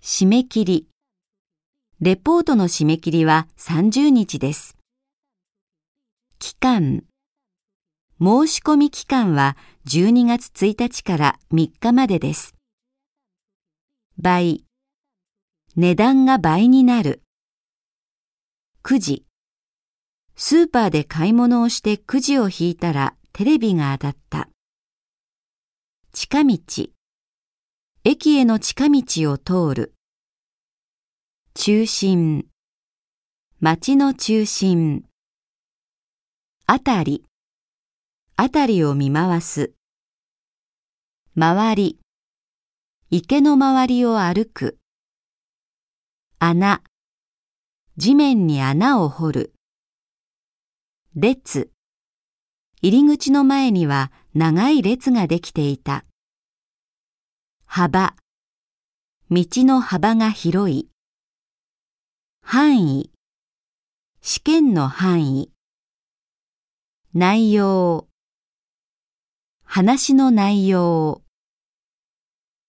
締め切り。レポートの締め切りは30日です。期間。申し込み期間は12月1日から3日までです。倍。値段が倍になる。くじ。スーパーで買い物をしてくじを引いたらテレビが当たった。近道。駅への近道を通る。中心。町の中心。あたり。あたりを見回す。周り。池の周りを歩く。穴。地面に穴を掘る。列。入り口の前には長い列ができていた。幅。道の幅が広い。範囲。試験の範囲。内容。話の内容。